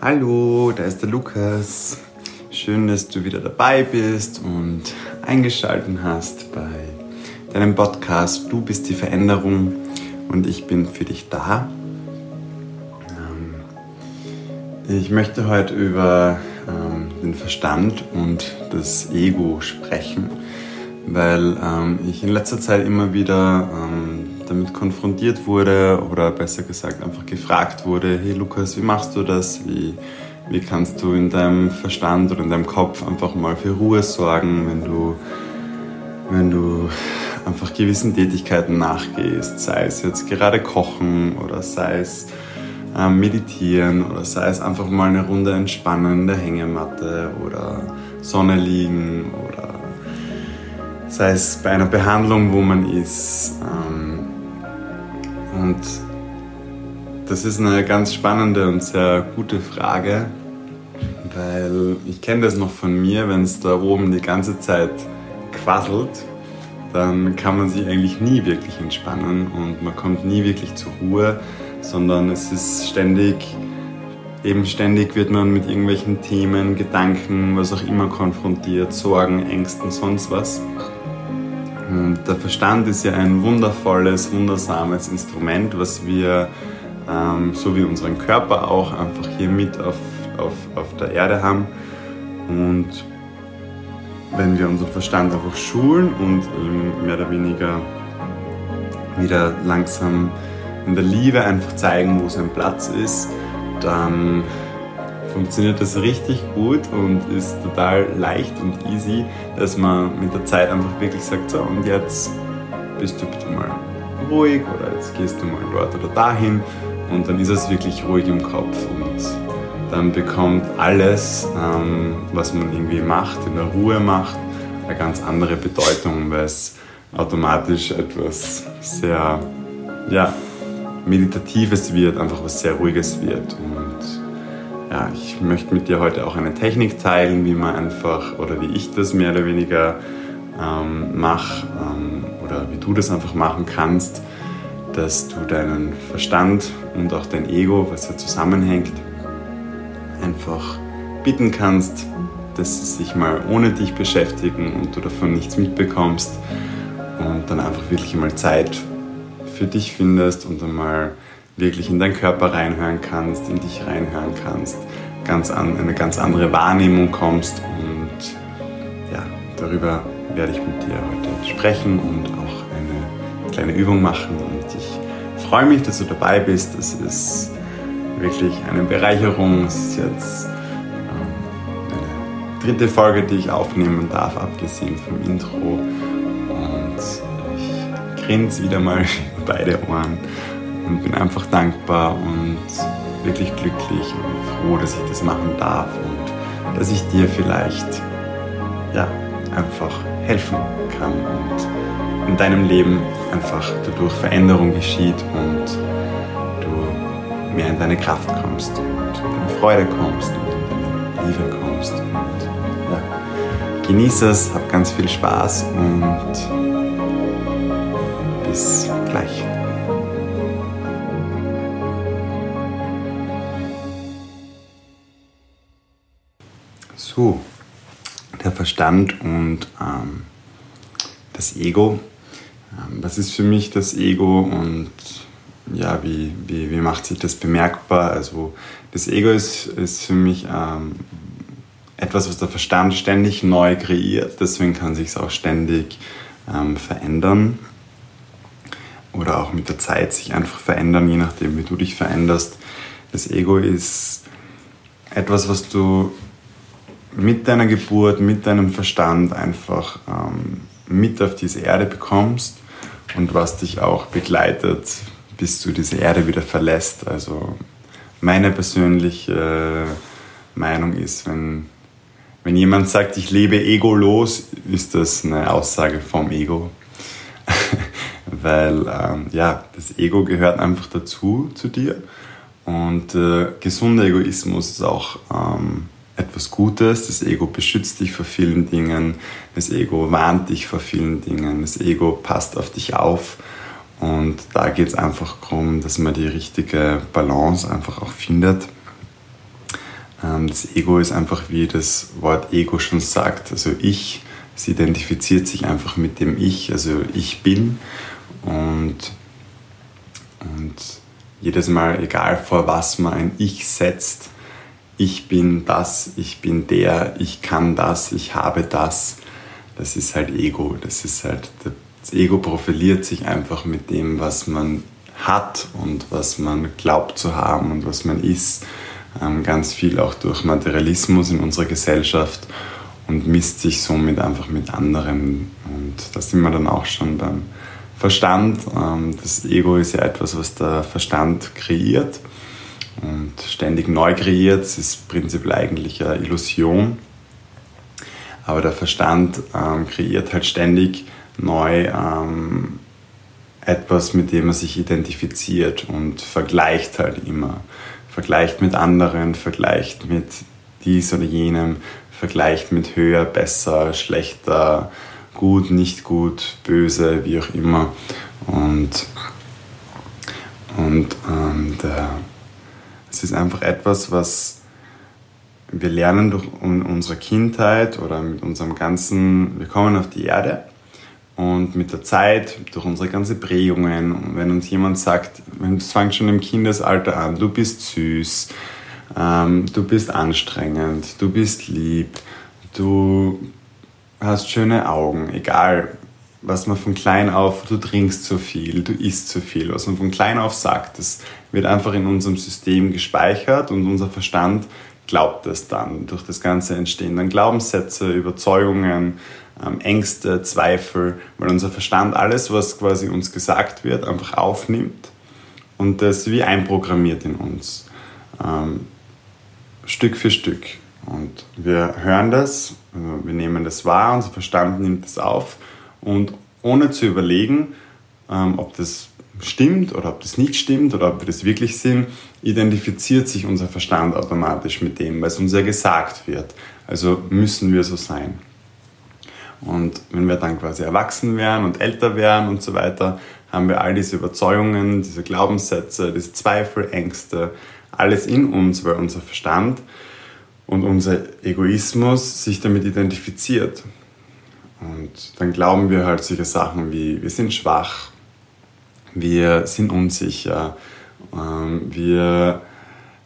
Hallo, da ist der Lukas. Schön, dass du wieder dabei bist und eingeschaltet hast bei deinem Podcast Du bist die Veränderung und ich bin für dich da. Ähm, ich möchte heute über ähm, den Verstand und das Ego sprechen, weil ähm, ich in letzter Zeit immer wieder damit konfrontiert wurde oder besser gesagt einfach gefragt wurde, hey Lukas, wie machst du das? Wie, wie kannst du in deinem Verstand oder in deinem Kopf einfach mal für Ruhe sorgen, wenn du, wenn du einfach gewissen Tätigkeiten nachgehst, sei es jetzt gerade kochen oder sei es äh, meditieren oder sei es einfach mal eine Runde entspannen in der Hängematte oder Sonne liegen oder sei es bei einer Behandlung, wo man ist. Ähm, und das ist eine ganz spannende und sehr gute Frage, weil ich kenne das noch von mir, wenn es da oben die ganze Zeit quasselt, dann kann man sich eigentlich nie wirklich entspannen und man kommt nie wirklich zur Ruhe, sondern es ist ständig, eben ständig wird man mit irgendwelchen Themen, Gedanken, was auch immer konfrontiert, Sorgen, Ängsten, sonst was. Und der Verstand ist ja ein wundervolles, wundersames Instrument, was wir, ähm, so wie unseren Körper auch, einfach hier mit auf, auf, auf der Erde haben. Und wenn wir unseren Verstand einfach schulen und mehr oder weniger wieder langsam in der Liebe einfach zeigen, wo sein Platz ist, dann funktioniert das richtig gut und ist total leicht und easy, dass man mit der Zeit einfach wirklich sagt, so und jetzt bist du bitte mal ruhig oder jetzt gehst du mal dort oder dahin. Und dann ist es wirklich ruhig im Kopf und dann bekommt alles, ähm, was man irgendwie macht, in der Ruhe macht, eine ganz andere Bedeutung, weil es automatisch etwas sehr, ja, Meditatives wird, einfach was sehr Ruhiges wird und ja, ich möchte mit dir heute auch eine Technik teilen, wie man einfach oder wie ich das mehr oder weniger ähm, mache ähm, oder wie du das einfach machen kannst, dass du deinen Verstand und auch dein Ego, was ja zusammenhängt, einfach bitten kannst, dass sie sich mal ohne dich beschäftigen und du davon nichts mitbekommst und dann einfach wirklich mal Zeit für dich findest und einmal wirklich in deinen Körper reinhören kannst, in dich reinhören kannst, ganz an, eine ganz andere Wahrnehmung kommst und ja, darüber werde ich mit dir heute sprechen und auch eine kleine Übung machen und ich freue mich, dass du dabei bist. Es ist wirklich eine Bereicherung. Es ist jetzt ähm, eine dritte Folge, die ich aufnehmen darf, abgesehen vom Intro und ich grinse wieder mal beide Ohren und bin einfach dankbar und wirklich glücklich und froh, dass ich das machen darf und dass ich dir vielleicht ja, einfach helfen kann und in deinem Leben einfach dadurch Veränderung geschieht und du mehr in deine Kraft kommst und in deine Freude kommst und in deine Liebe kommst und ja, genieße es, hab ganz viel Spaß und bis So, der Verstand und ähm, das Ego. Ähm, was ist für mich das Ego und ja, wie, wie, wie macht sich das bemerkbar? Also das Ego ist, ist für mich ähm, etwas, was der Verstand ständig neu kreiert. Deswegen kann sich es auch ständig ähm, verändern oder auch mit der Zeit sich einfach verändern, je nachdem, wie du dich veränderst. Das Ego ist etwas, was du mit deiner Geburt, mit deinem Verstand einfach ähm, mit auf diese Erde bekommst und was dich auch begleitet, bis du diese Erde wieder verlässt. Also meine persönliche Meinung ist, wenn, wenn jemand sagt, ich lebe egolos, ist das eine Aussage vom Ego. Weil ähm, ja, das Ego gehört einfach dazu, zu dir. Und äh, gesunder Egoismus ist auch ähm, etwas Gutes. Das Ego beschützt dich vor vielen Dingen. Das Ego warnt dich vor vielen Dingen. Das Ego passt auf dich auf. Und da geht es einfach darum, dass man die richtige Balance einfach auch findet. Ähm, das Ego ist einfach, wie das Wort Ego schon sagt, also ich, es identifiziert sich einfach mit dem Ich, also ich bin und, und jedes Mal, egal vor was man ein Ich setzt, ich bin das, ich bin der, ich kann das, ich habe das, das ist halt Ego, das ist halt, das Ego profiliert sich einfach mit dem, was man hat und was man glaubt zu haben und was man ist ähm, ganz viel auch durch Materialismus in unserer Gesellschaft und misst sich somit einfach mit anderen. Und da sind wir dann auch schon beim Verstand. Ähm, das Ego ist ja etwas, was der Verstand kreiert und ständig neu kreiert. Es ist prinzipiell eigentlich eine Illusion. Aber der Verstand ähm, kreiert halt ständig neu ähm, etwas, mit dem er sich identifiziert und vergleicht halt immer vergleicht mit anderen, vergleicht mit dies oder jenem, vergleicht mit höher, besser, schlechter, gut, nicht gut, böse, wie auch immer. Und, und ähm, der, es ist einfach etwas, was wir lernen durch unsere Kindheit oder mit unserem ganzen, wir kommen auf die Erde und mit der Zeit, durch unsere ganze Prägungen, wenn uns jemand sagt, es fängt schon im Kindesalter an, du bist süß, ähm, du bist anstrengend, du bist lieb, du hast schöne Augen, egal was man von klein auf, du trinkst zu viel, du isst zu viel, was man von klein auf sagt, das wird einfach in unserem System gespeichert und unser Verstand glaubt es dann. Durch das Ganze entstehen dann Glaubenssätze, Überzeugungen, ähm, Ängste, Zweifel, weil unser Verstand alles, was quasi uns gesagt wird, einfach aufnimmt und das wie einprogrammiert in uns. Ähm, Stück für Stück. Und wir hören das, also wir nehmen das wahr, unser Verstand nimmt das auf und ohne zu überlegen, ähm, ob das stimmt oder ob das nicht stimmt oder ob wir das wirklich sind, identifiziert sich unser Verstand automatisch mit dem, weil es uns ja gesagt wird. Also müssen wir so sein. Und wenn wir dann quasi erwachsen werden und älter werden und so weiter, haben wir all diese Überzeugungen, diese Glaubenssätze, diese Zweifel, Ängste, alles in uns, weil unser Verstand und unser Egoismus sich damit identifiziert. Und dann glauben wir halt solche Sachen wie, wir sind schwach, wir sind unsicher, ähm, wir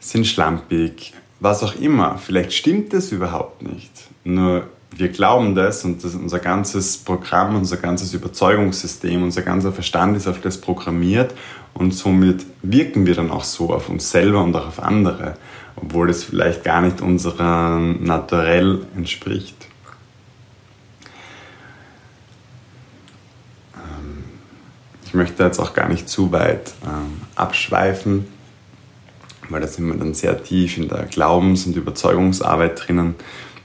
sind schlampig, was auch immer. Vielleicht stimmt das überhaupt nicht. Nur wir glauben das und das, unser ganzes Programm, unser ganzes Überzeugungssystem, unser ganzer Verstand ist auf das programmiert und somit wirken wir dann auch so auf uns selber und auch auf andere, obwohl es vielleicht gar nicht unserem Naturell entspricht. Ähm, ich möchte jetzt auch gar nicht zu weit ähm, abschweifen, weil da sind wir dann sehr tief in der Glaubens- und Überzeugungsarbeit drinnen.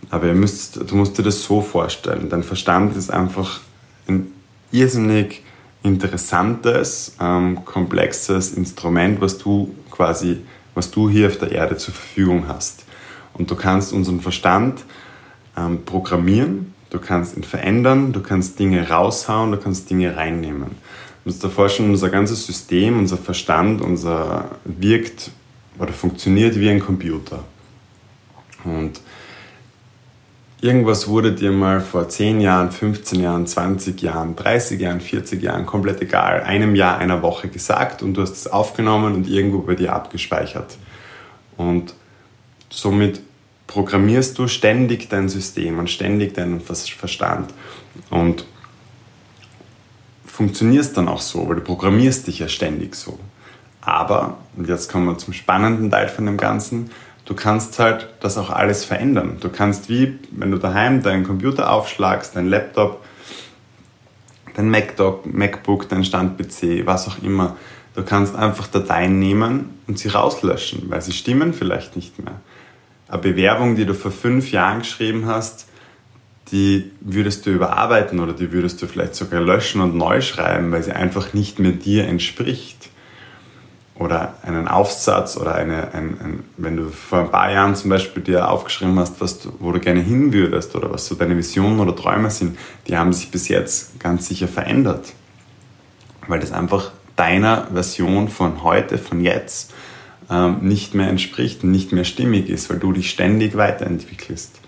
Aber müsst, du musst dir das so vorstellen. Dein Verstand ist einfach ein irrsinnig interessantes, ähm, komplexes Instrument, was du quasi, was du hier auf der Erde zur Verfügung hast. Und du kannst unseren Verstand ähm, programmieren, du kannst ihn verändern, du kannst Dinge raushauen, du kannst Dinge reinnehmen. Musst dir vorstellen, unser ganzes System, unser Verstand, unser wirkt oder funktioniert wie ein Computer. Und Irgendwas wurde dir mal vor 10 Jahren, 15 Jahren, 20 Jahren, 30 Jahren, 40 Jahren, komplett egal, einem Jahr, einer Woche gesagt und du hast es aufgenommen und irgendwo bei dir abgespeichert. Und somit programmierst du ständig dein System und ständig deinen Verstand und funktionierst dann auch so, weil du programmierst dich ja ständig so. Aber, und jetzt kommen wir zum spannenden Teil von dem Ganzen, du kannst halt das auch alles verändern. Du kannst wie, wenn du daheim deinen Computer aufschlagst, dein Laptop, dein MacDoc, MacBook, dein Stand-PC, was auch immer, du kannst einfach Dateien nehmen und sie rauslöschen, weil sie stimmen vielleicht nicht mehr. Eine Bewerbung, die du vor fünf Jahren geschrieben hast, die würdest du überarbeiten oder die würdest du vielleicht sogar löschen und neu schreiben, weil sie einfach nicht mehr dir entspricht oder einen Aufsatz oder eine, ein, ein, wenn du vor ein paar Jahren zum Beispiel dir aufgeschrieben hast, was du, wo du gerne hin würdest oder was so deine Visionen oder Träume sind, die haben sich bis jetzt ganz sicher verändert. Weil das einfach deiner Version von heute, von jetzt ähm, nicht mehr entspricht und nicht mehr stimmig ist, weil du dich ständig weiterentwickelst.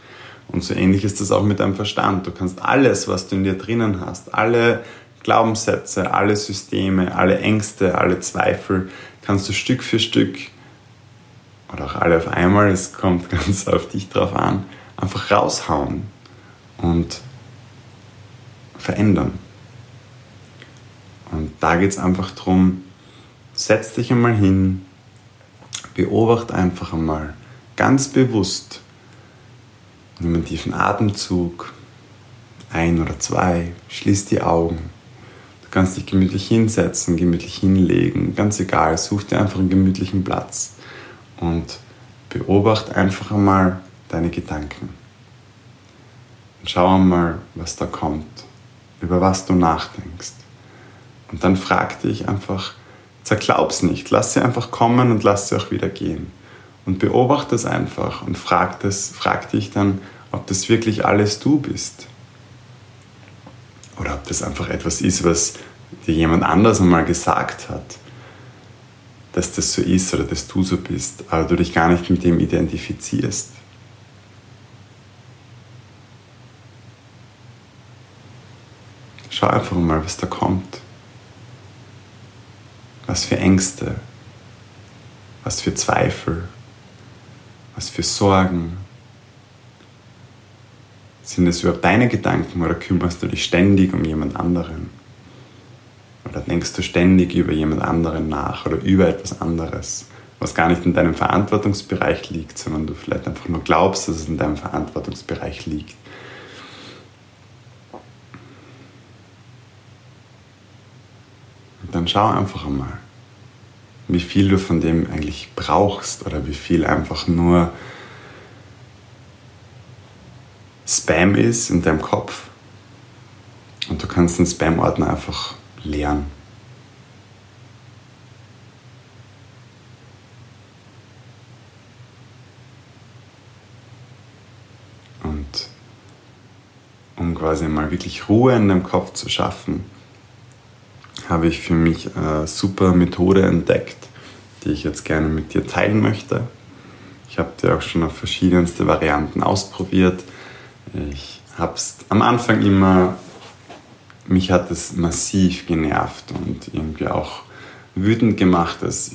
Und so ähnlich ist das auch mit deinem Verstand. Du kannst alles, was du in dir drinnen hast, alle Glaubenssätze, alle Systeme, alle Ängste, alle Zweifel, kannst du Stück für Stück oder auch alle auf einmal, es kommt ganz auf dich drauf an, einfach raushauen und verändern. Und da geht es einfach darum, setz dich einmal hin, beobachte einfach einmal ganz bewusst, nimm einen tiefen Atemzug, ein oder zwei, schließ die Augen. Du kannst dich gemütlich hinsetzen, gemütlich hinlegen, ganz egal, such dir einfach einen gemütlichen Platz und beobachte einfach einmal deine Gedanken. Und schau einmal, was da kommt, über was du nachdenkst. Und dann frag dich einfach, zerglaub's nicht, lass sie einfach kommen und lass sie auch wieder gehen. Und beobachte es einfach und frag, das, frag dich dann, ob das wirklich alles du bist. Oder ob das einfach etwas ist, was dir jemand anders einmal gesagt hat, dass das so ist oder dass du so bist, aber du dich gar nicht mit dem identifizierst. Schau einfach mal, was da kommt. Was für Ängste, was für Zweifel, was für Sorgen. Sind es überhaupt deine Gedanken oder kümmerst du dich ständig um jemand anderen? Oder denkst du ständig über jemand anderen nach oder über etwas anderes, was gar nicht in deinem Verantwortungsbereich liegt, sondern du vielleicht einfach nur glaubst, dass es in deinem Verantwortungsbereich liegt? dann schau einfach einmal, wie viel du von dem eigentlich brauchst oder wie viel einfach nur Spam ist in deinem Kopf. Und du kannst den Spam-Ordner einfach leeren. Und um quasi mal wirklich Ruhe in deinem Kopf zu schaffen, habe ich für mich eine super Methode entdeckt, die ich jetzt gerne mit dir teilen möchte. Ich habe die auch schon auf verschiedenste Varianten ausprobiert. Ich habe es am Anfang immer, mich hat es massiv genervt und irgendwie auch wütend gemacht, dass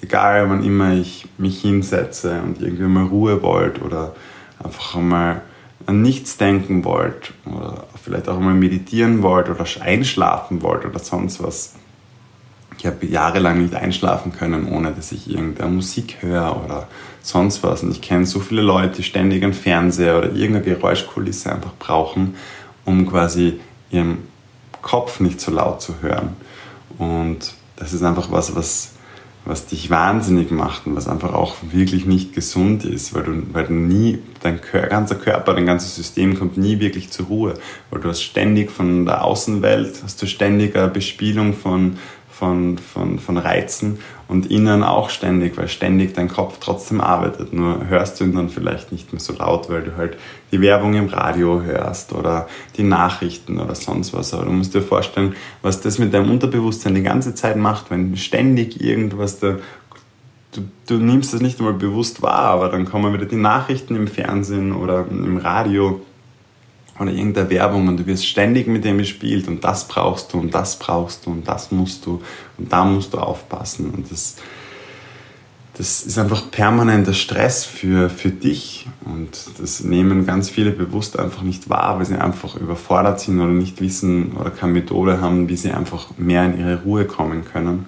egal wann immer ich mich hinsetze und irgendwie mal Ruhe wollte oder einfach einmal an nichts denken wollt oder vielleicht auch mal meditieren wollt oder einschlafen wollt oder sonst was. Ich habe jahrelang nicht einschlafen können, ohne dass ich irgendeine Musik höre oder sonst was. Und ich kenne so viele Leute, die ständig einen Fernseher oder irgendeine Geräuschkulisse einfach brauchen, um quasi ihren Kopf nicht so laut zu hören. Und das ist einfach was, was was dich wahnsinnig macht und was einfach auch wirklich nicht gesund ist, weil du, weil du nie, dein ganzer Körper, dein ganzes System kommt nie wirklich zur Ruhe, weil du hast ständig von der Außenwelt, hast du ständig eine Bespielung von, von, von, von Reizen und innen auch ständig, weil ständig dein Kopf trotzdem arbeitet. Nur hörst du ihn dann vielleicht nicht mehr so laut, weil du halt die Werbung im Radio hörst oder die Nachrichten oder sonst was. Aber du musst dir vorstellen, was das mit deinem Unterbewusstsein die ganze Zeit macht, wenn ständig irgendwas da Du, du, nimmst das nicht einmal bewusst wahr, aber dann kommen wieder die Nachrichten im Fernsehen oder im Radio oder irgendeine Werbung und du wirst ständig mit dem gespielt und das brauchst du und das brauchst du und das musst du und da musst du aufpassen und das, das ist einfach permanenter Stress für, für dich und das nehmen ganz viele bewusst einfach nicht wahr, weil sie einfach überfordert sind oder nicht wissen oder keine Methode haben, wie sie einfach mehr in ihre Ruhe kommen können.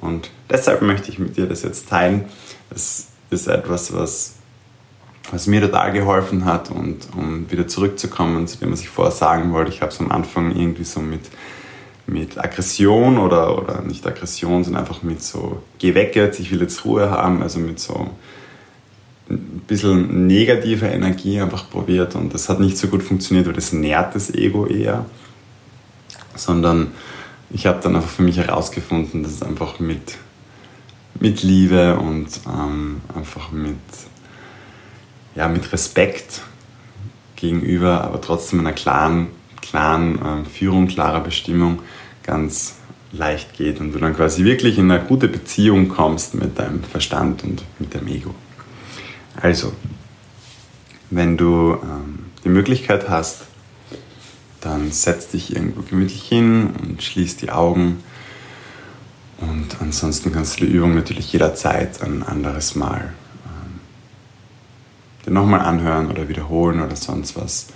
Und deshalb möchte ich mit dir das jetzt teilen. Das ist etwas, was was mir total geholfen hat und um wieder zurückzukommen zu dem, was ich vorher sagen wollte, ich habe es am Anfang irgendwie so mit, mit Aggression oder, oder nicht Aggression, sondern einfach mit so, geh weg jetzt, ich will jetzt Ruhe haben, also mit so ein bisschen negativer Energie einfach probiert. Und das hat nicht so gut funktioniert, weil das nährt das Ego eher, sondern ich habe dann einfach für mich herausgefunden, dass es einfach mit, mit Liebe und ähm, einfach mit ja, mit Respekt gegenüber, aber trotzdem einer klaren, klaren äh, Führung, klarer Bestimmung ganz leicht geht und du dann quasi wirklich in eine gute Beziehung kommst mit deinem Verstand und mit dem Ego. Also, wenn du ähm, die Möglichkeit hast, dann setz dich irgendwo gemütlich hin und schließ die Augen. Und ansonsten kannst du die Übung natürlich jederzeit ein anderes Mal ähm, dir nochmal anhören oder wiederholen oder sonst was.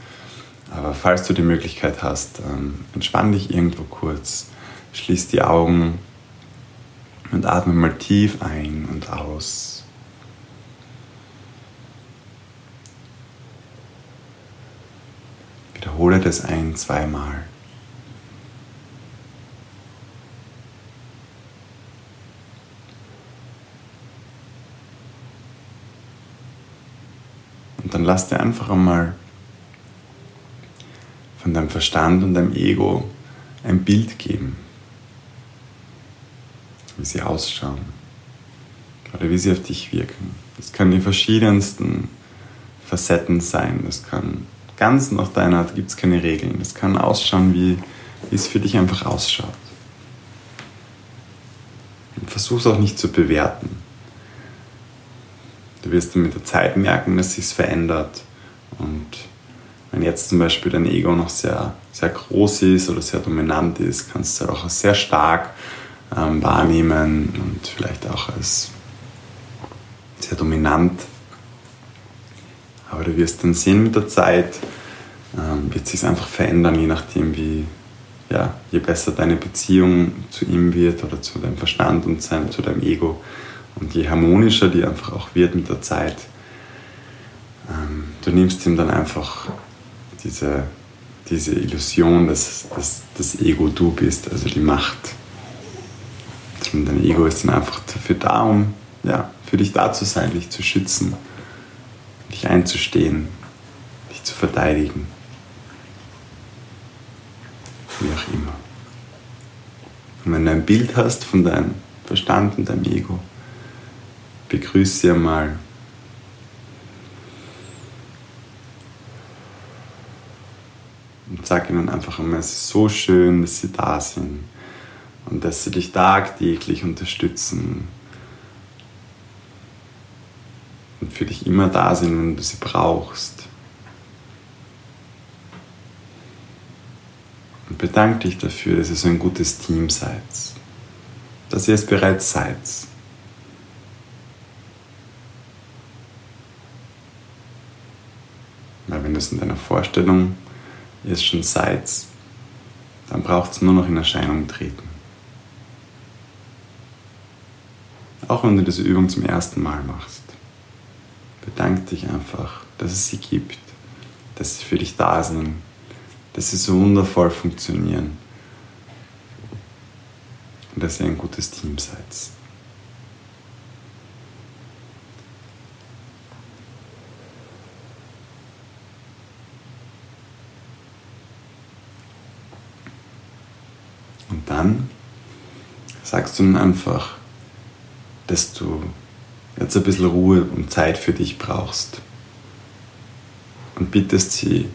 Aber falls du die Möglichkeit hast, ähm, entspann dich irgendwo kurz, schließ die Augen und atme mal tief ein und aus. Wiederhole das ein, zweimal. Dann lass dir einfach einmal von deinem Verstand und deinem Ego ein Bild geben, wie sie ausschauen oder wie sie auf dich wirken. Das können die verschiedensten Facetten sein. Das kann ganz nach deiner Art, gibt es keine Regeln. Das kann ausschauen, wie, wie es für dich einfach ausschaut. Versuch es auch nicht zu bewerten. Du wirst dann mit der Zeit merken, dass sich verändert und wenn jetzt zum Beispiel dein Ego noch sehr, sehr groß ist oder sehr dominant ist, kannst du es auch sehr stark ähm, wahrnehmen und vielleicht auch als sehr dominant. Aber du wirst dann sehen mit der Zeit, ähm, wird sich einfach verändern, je nachdem, wie, ja, je besser deine Beziehung zu ihm wird oder zu deinem Verstand und sein, zu deinem Ego und je harmonischer die einfach auch wird mit der Zeit. Ähm, du nimmst ihm dann einfach diese, diese Illusion, dass, dass das Ego du bist, also die Macht. Und dein Ego ist dann einfach dafür da, um ja, für dich da zu sein, dich zu schützen, dich einzustehen, dich zu verteidigen. Wie auch immer. Und wenn du ein Bild hast von deinem Verstand und deinem Ego, begrüße sie einmal Und sag ihnen einfach immer, es ist so schön, dass sie da sind und dass sie dich tagtäglich unterstützen und für dich immer da sind, wenn du sie brauchst. Und bedanke dich dafür, dass ihr so ein gutes Team seid, dass ihr es bereits seid. Weil wenn du es in deiner Vorstellung es schon seid, dann braucht es nur noch in Erscheinung treten. Auch wenn du diese Übung zum ersten Mal machst, bedank dich einfach, dass es sie gibt, dass sie für dich da sind, dass sie so wundervoll funktionieren und dass ihr ein gutes Team seid. Dann sagst du ihnen einfach, dass du jetzt ein bisschen Ruhe und Zeit für dich brauchst. Und bittest sie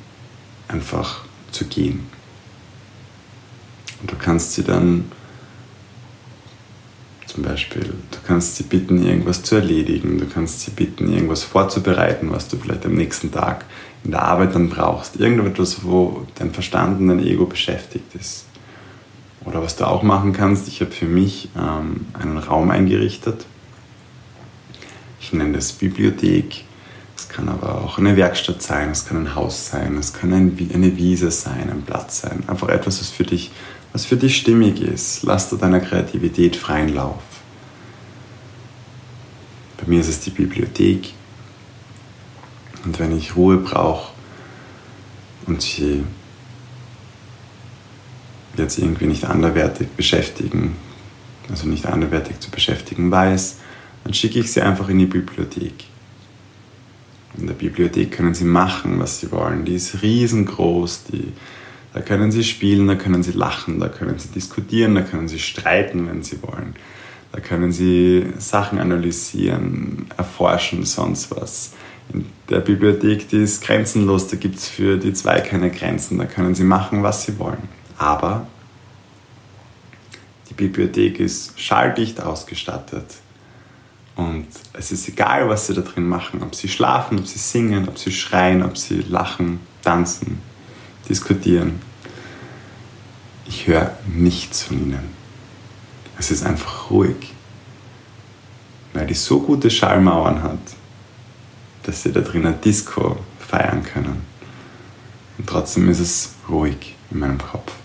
einfach zu gehen. Und du kannst sie dann zum Beispiel, du kannst sie bitten, irgendwas zu erledigen, du kannst sie bitten, irgendwas vorzubereiten, was du vielleicht am nächsten Tag in der Arbeit dann brauchst. Irgendetwas, wo dein Verstand und dein Ego beschäftigt ist. Oder was du auch machen kannst, ich habe für mich ähm, einen Raum eingerichtet. Ich nenne das Bibliothek. Es kann aber auch eine Werkstatt sein, es kann ein Haus sein, es kann ein, eine Wiese sein, ein Platz sein. Einfach etwas, was für dich, was für dich stimmig ist. Lass du deiner Kreativität freien Lauf. Bei mir ist es die Bibliothek. Und wenn ich Ruhe brauche und sie jetzt irgendwie nicht anderwertig beschäftigen, also nicht anderwertig zu beschäftigen weiß, dann schicke ich sie einfach in die Bibliothek. In der Bibliothek können sie machen, was sie wollen. Die ist riesengroß, die, da können sie spielen, da können sie lachen, da können sie diskutieren, da können sie streiten, wenn sie wollen. Da können sie Sachen analysieren, erforschen, sonst was. In der Bibliothek, die ist grenzenlos, da gibt es für die zwei keine Grenzen, da können sie machen, was sie wollen. Aber Bibliothek ist schalldicht ausgestattet. Und es ist egal, was sie da drin machen, ob sie schlafen, ob sie singen, ob sie schreien, ob sie lachen, tanzen, diskutieren. Ich höre nichts von ihnen. Es ist einfach ruhig, weil die so gute Schallmauern hat, dass sie da drin ein Disco feiern können. Und trotzdem ist es ruhig in meinem Kopf.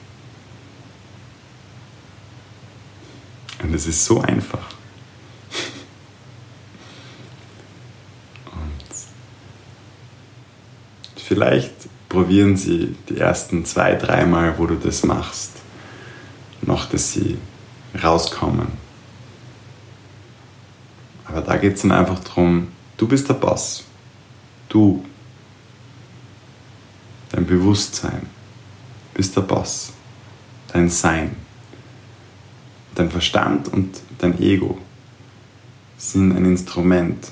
Und es ist so einfach. vielleicht probieren sie die ersten zwei, dreimal, wo du das machst, noch, dass sie rauskommen. Aber da geht es dann einfach darum, du bist der Boss. Du, dein Bewusstsein, bist der Boss. Dein Sein, dein Verstand und dein Ego sind ein Instrument,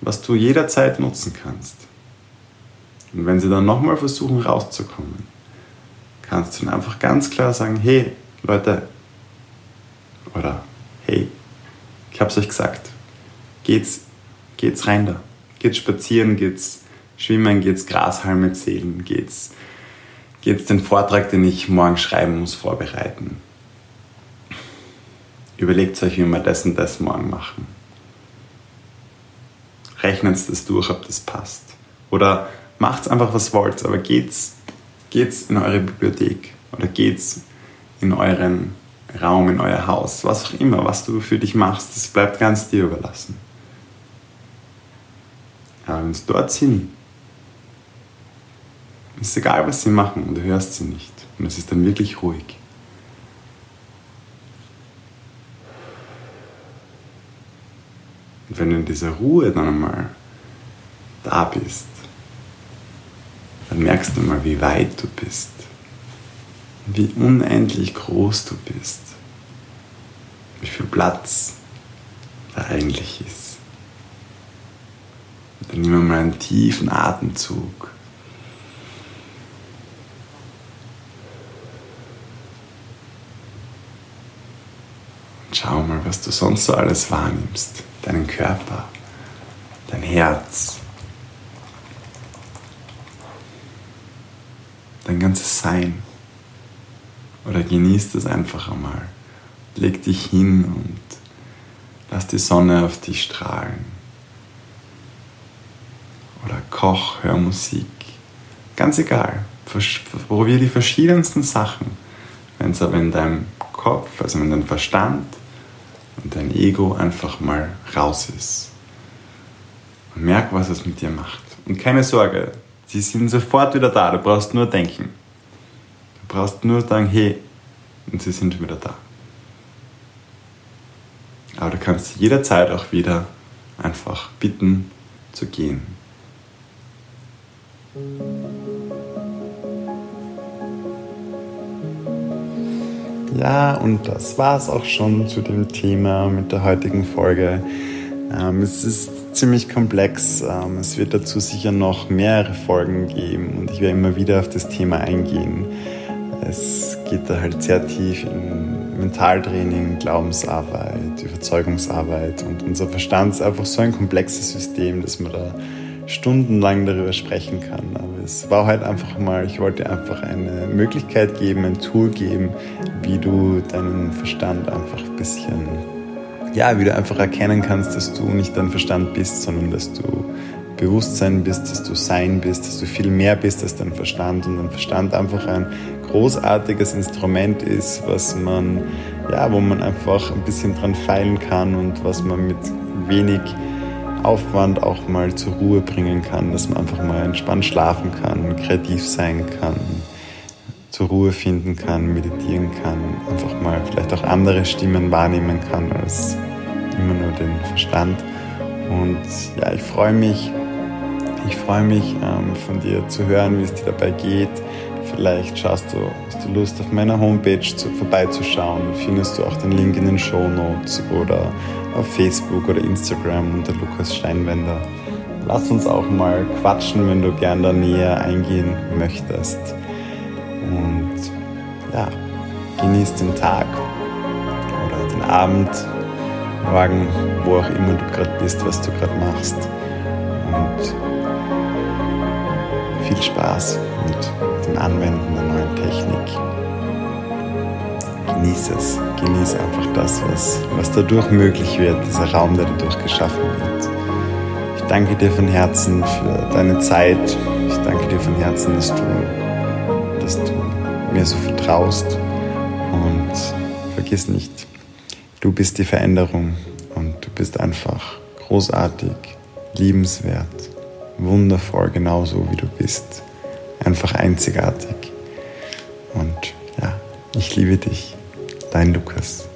was du jederzeit nutzen kannst. Und wenn sie dann nochmal versuchen rauszukommen, kannst du dann einfach ganz klar sagen, hey Leute, oder hey, ich hab's euch gesagt, geht's, geht's rein da, geht's spazieren, geht's schwimmen, geht's Grashalme zählen, geht's, geht's den Vortrag, den ich morgen schreiben muss, vorbereiten. Überlegt euch, wie wir das und das morgen machen. Rechnet das durch, ob das passt. Oder macht einfach, was wollt, aber geht's, geht's in eure Bibliothek oder geht's in euren Raum, in euer Haus, was auch immer, was du für dich machst, das bleibt ganz dir überlassen. Aber wenn sie dort sind, ist egal, was sie machen und du hörst sie nicht. Und es ist dann wirklich ruhig. Wenn du in dieser Ruhe dann einmal da bist, dann merkst du mal, wie weit du bist, wie unendlich groß du bist, wie viel Platz da eigentlich ist. Und dann wir mal einen tiefen Atemzug. Schau mal, was du sonst so alles wahrnimmst. Deinen Körper, dein Herz, dein ganzes Sein. Oder genieß das einfach einmal. Leg dich hin und lass die Sonne auf dich strahlen. Oder koch, hör Musik. Ganz egal. Probier die verschiedensten Sachen. Wenn es aber in deinem Kopf, also in deinem Verstand und dein Ego einfach mal raus ist. Und merk, was es mit dir macht. Und keine Sorge, Sie sind sofort wieder da, du brauchst nur denken. Du brauchst nur sagen, hey, und sie sind wieder da. Aber du kannst jederzeit auch wieder einfach bitten zu gehen. Ja, und das war es auch schon zu dem Thema mit der heutigen Folge. Ähm, es ist ziemlich komplex. Ähm, es wird dazu sicher noch mehrere Folgen geben und ich werde immer wieder auf das Thema eingehen. Es geht da halt sehr tief in Mentaltraining, Glaubensarbeit, Überzeugungsarbeit und unser Verstand ist einfach so ein komplexes System, dass man da stundenlang darüber sprechen kann. Aber es war halt einfach mal, ich wollte einfach eine Möglichkeit geben, ein Tool geben, wie du deinen Verstand einfach ein bisschen ja, wie du einfach erkennen kannst, dass du nicht dein Verstand bist, sondern dass du Bewusstsein bist, dass du Sein bist, dass du viel mehr bist als dein Verstand und dein Verstand einfach ein großartiges Instrument ist, was man, ja, wo man einfach ein bisschen dran feilen kann und was man mit wenig Aufwand auch mal zur Ruhe bringen kann, dass man einfach mal entspannt schlafen kann, kreativ sein kann, zur Ruhe finden kann, meditieren kann, einfach mal vielleicht auch andere Stimmen wahrnehmen kann als immer nur den Verstand. Und ja, ich freue mich, ich freue mich ähm, von dir zu hören, wie es dir dabei geht. Vielleicht schaust du, hast du Lust auf meiner Homepage zu, vorbeizuschauen, findest du auch den Link in den Show Notes oder auf Facebook oder Instagram unter Lukas Steinwender. Lass uns auch mal quatschen, wenn du gern da näher eingehen möchtest. Und ja, genieß den Tag, Abend, morgen, wo auch immer du gerade bist, was du gerade machst. Und viel Spaß mit dem Anwenden der neuen Technik. Genieß es, genieß einfach das, was, was dadurch möglich wird, dieser Raum, der dadurch geschaffen wird. Ich danke dir von Herzen für deine Zeit. Ich danke dir von Herzen, dass du, dass du mir so vertraust. Und vergiss nicht, du bist die Veränderung und du bist einfach großartig, liebenswert, wundervoll, genauso wie du bist. Einfach einzigartig. Und ja, ich liebe dich. Dein Lukas.